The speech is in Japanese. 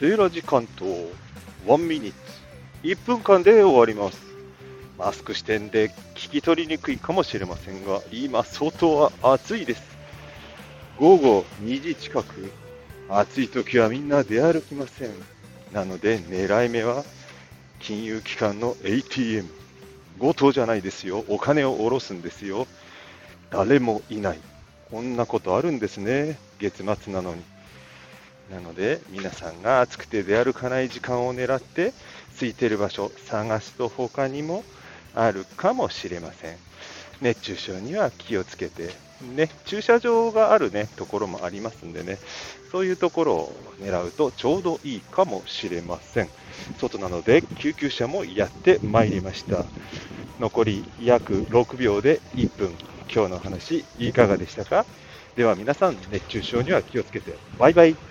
セーラ時間と1ミニッツ。1分間で終わります。マスク視点で聞き取りにくいかもしれませんが今相当暑いです。午後2時近く。暑い時はみんな出歩きません。なので狙い目は金融機関の ATM 強盗じゃないですよ。お金を下ろすんですよ。誰もいない。こんなことあるんですね。月末なのに。なので皆さんが暑くて出歩かない時間を狙って空いてる場所探すと他にもあるかもしれません熱中症には気をつけてね、駐車場があるね、ところもありますんでね、そういうところを狙うとちょうどいいかもしれません。外なので救急車もやってまいりました。残り約6秒で1分。今日の話いかがでしたか？では皆さん熱中症には気をつけて。バイバイ。